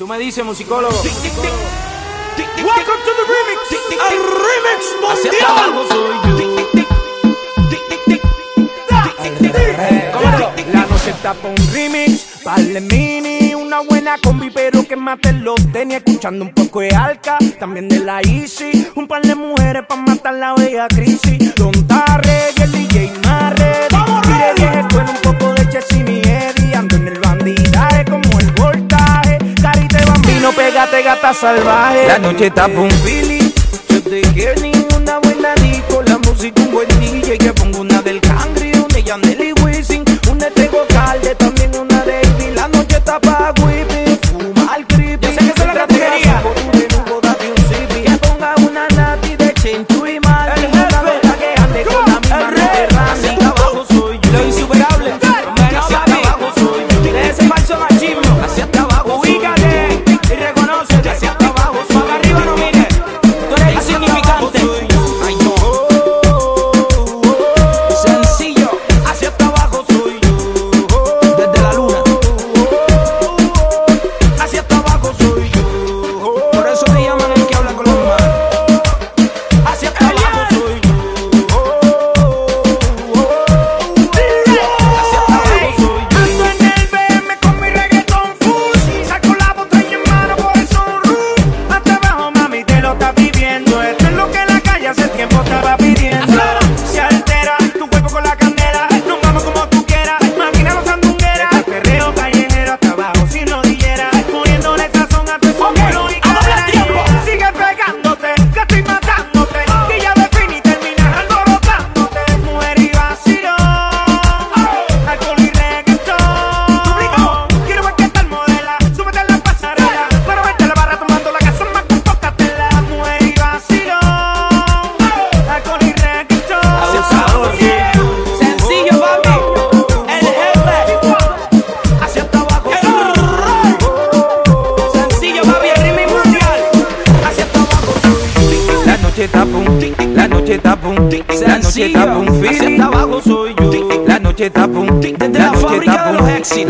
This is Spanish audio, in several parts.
Tú me dices, musicólogo. Welcome to the remix. El remix mundial. La noche está con un remix. Vale mini, una buena combi, pero que mate los tenis. Escuchando un poco de alca, también de la Easy. Un par de mujeres pa' matar la bella crisis. Don Tarre y el DJ La noche está un Billy,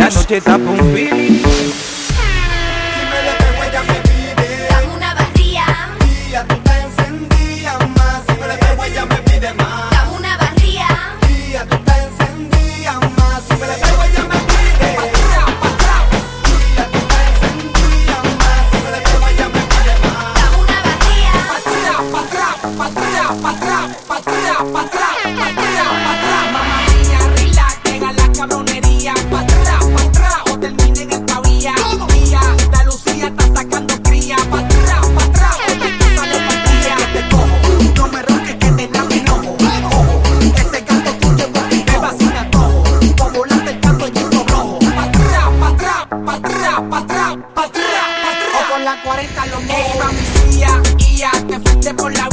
da noite tá pra um filho. Te por la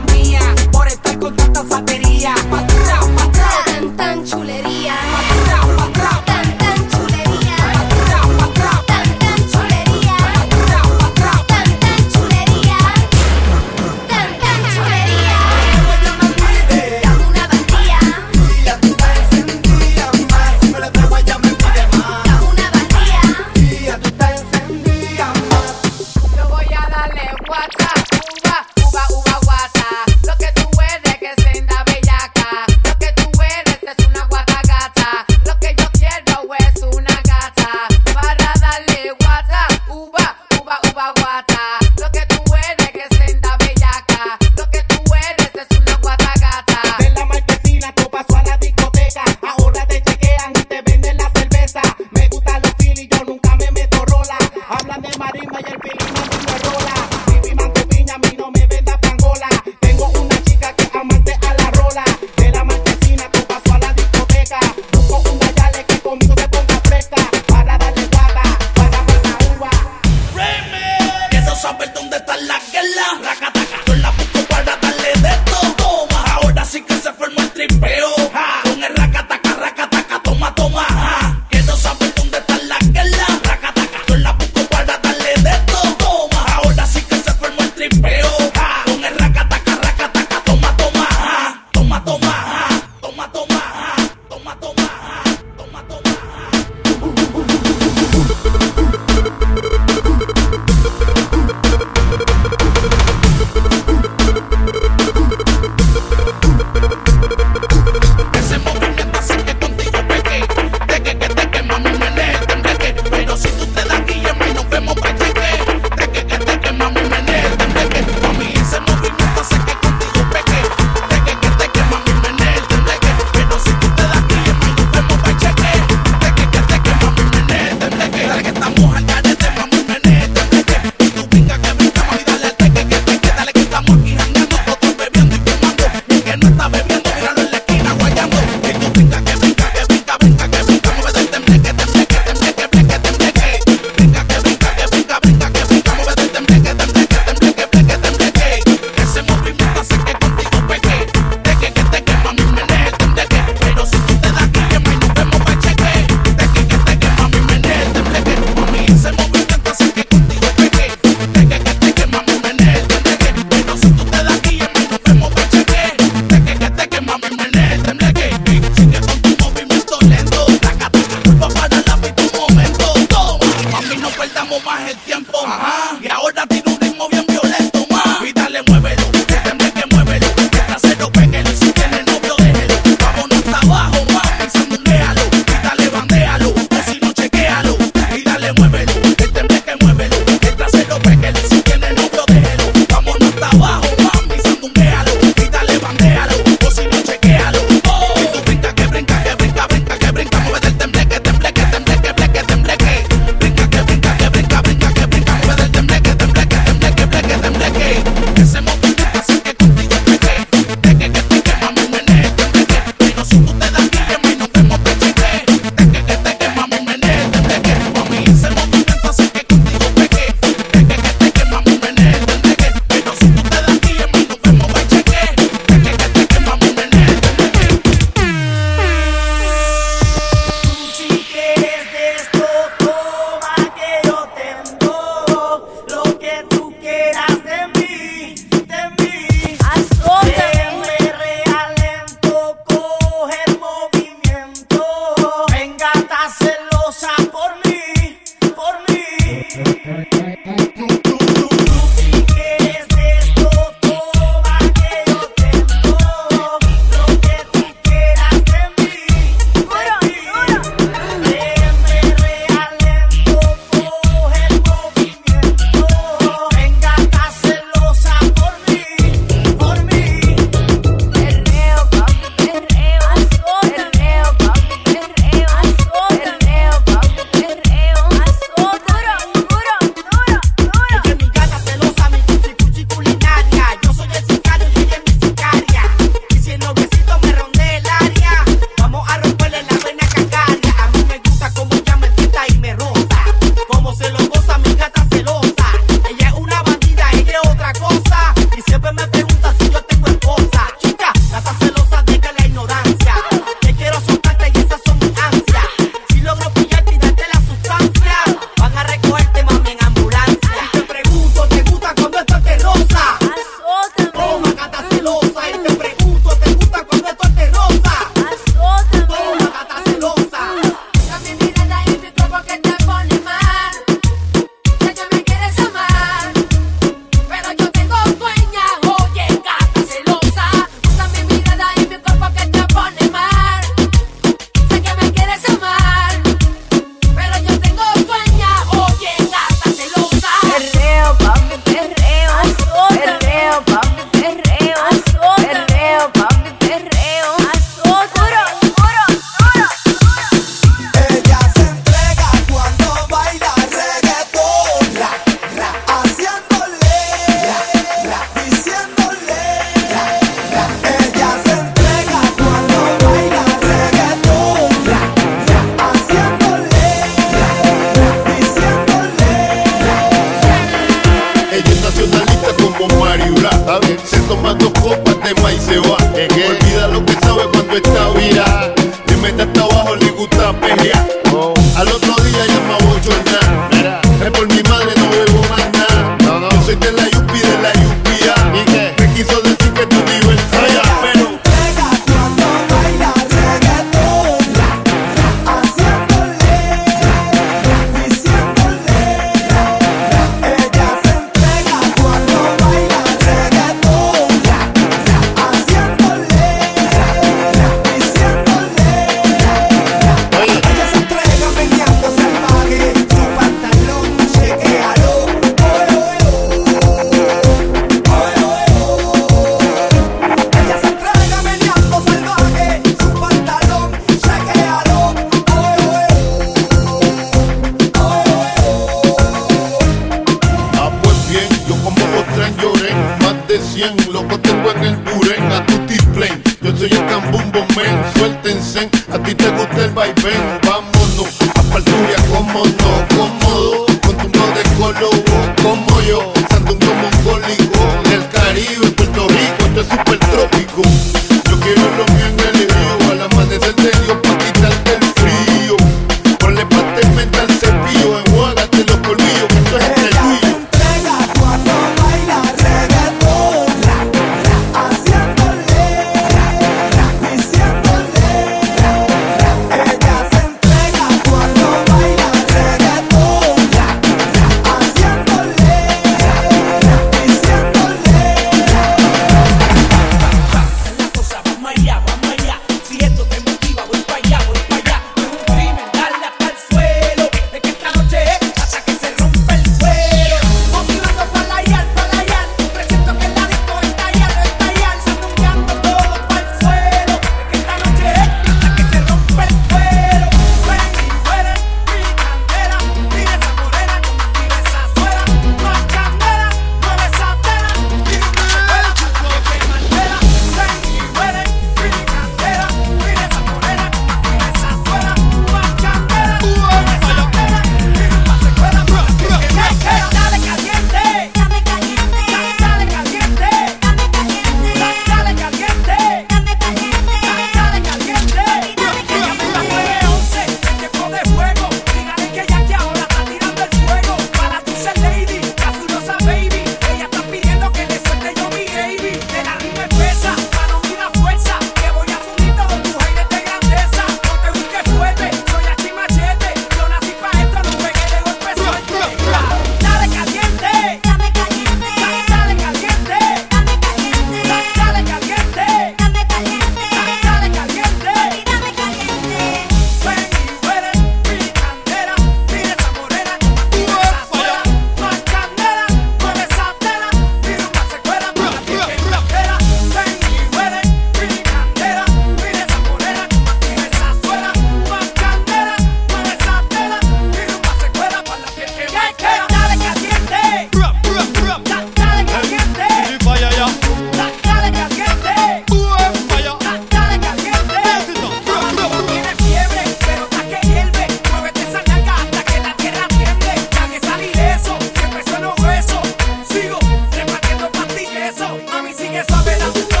favela.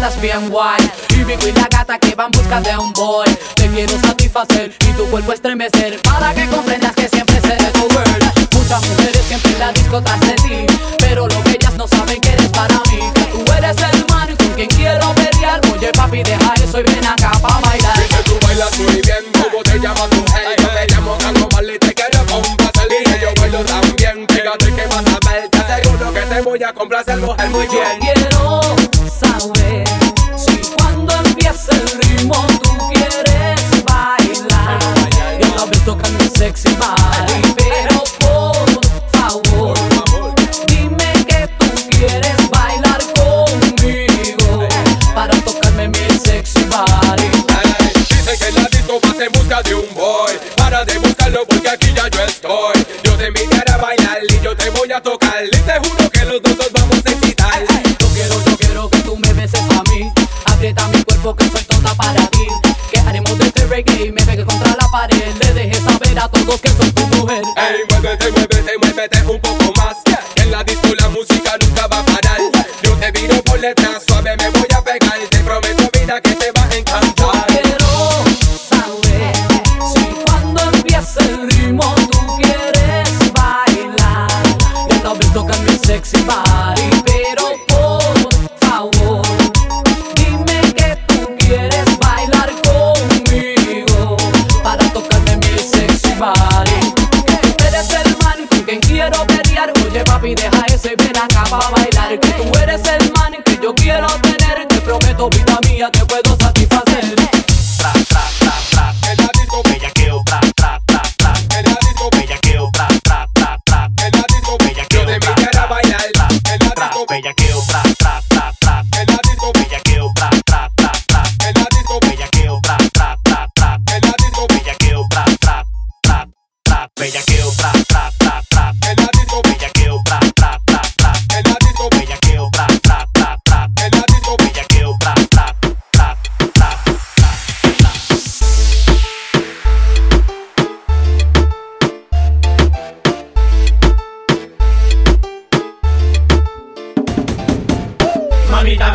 andas bien guay. Y Vico y la gata que van busca de un boy. Te quiero satisfacer y tu cuerpo estremecer. Para que comprendas que siempre seré tu girl. Muchas mujeres siempre en la disco de ti. Pero lo que ellas no saben que eres para mí. Tú eres el man con quien quiero pelear. Oye papi deja eso y ven acá pa' bailar. Dice tú bailas muy bien, como te llamas tu hey Yo te llamo Tango Marley, te quiero complacer Y yo bailo también, fíjate que vas a ver. Te aseguro que te voy a complacer mujer muy bien. sexy body.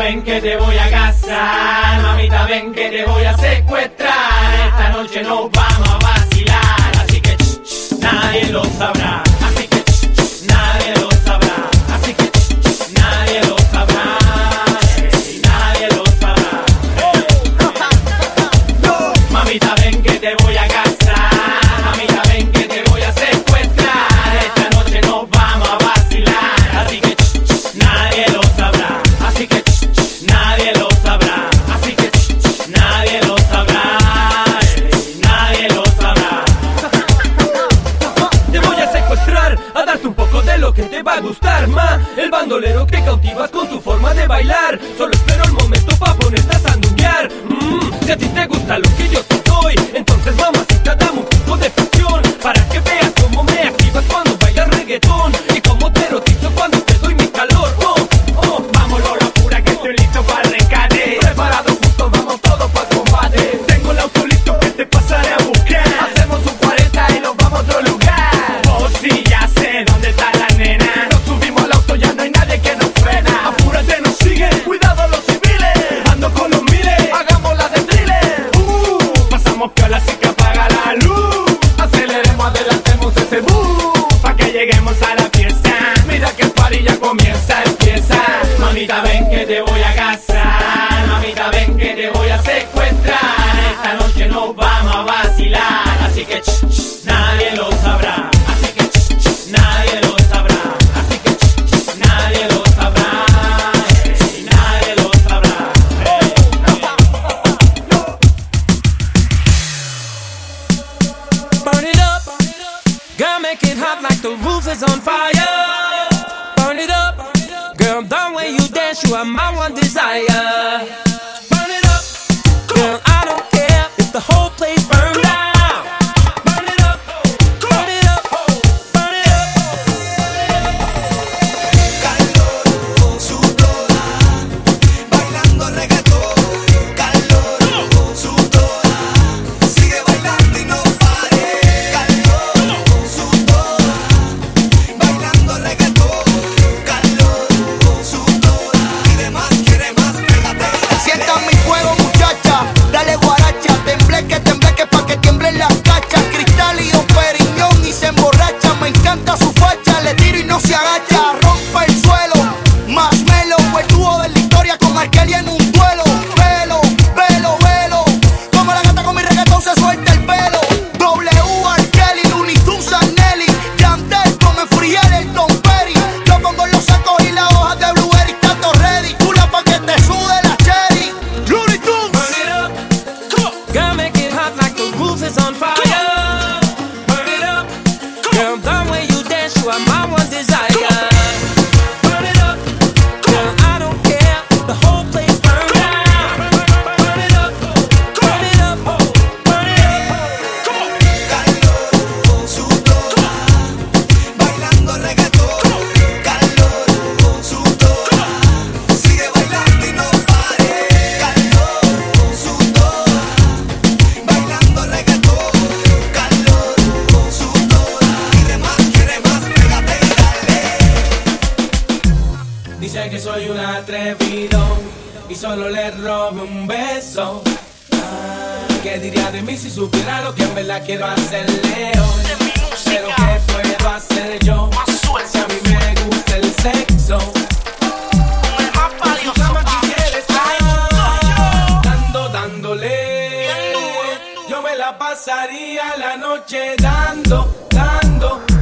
ven que te voy a casar, mamita ven que te voy a secuestrar. Esta noche nos vamos a vacilar, así que nadie lo sabrá. bailar. Solo espero el momento para ponerte a sandunguear. Mm, Si a ti te gusta lo que yo te la quiero hacer león. Pero ¿qué puedo hacer yo? Si a mí me gusta el sexo. Dando, dándole. Yo me la pasaría la noche dando, dando.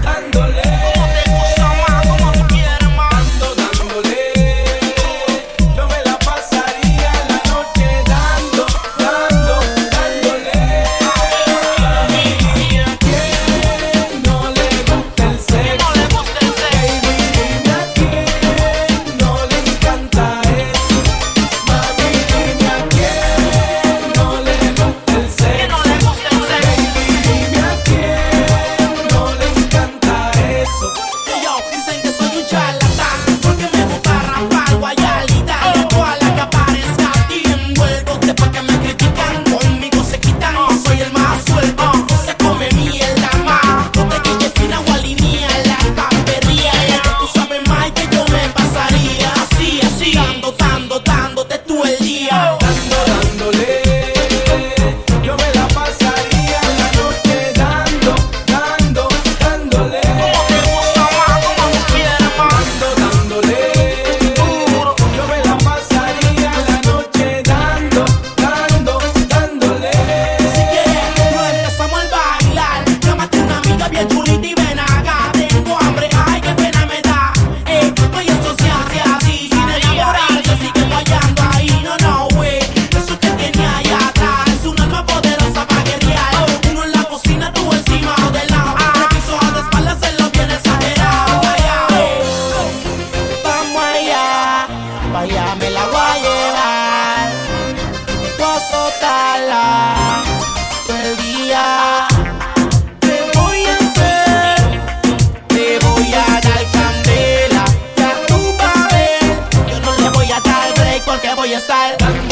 style.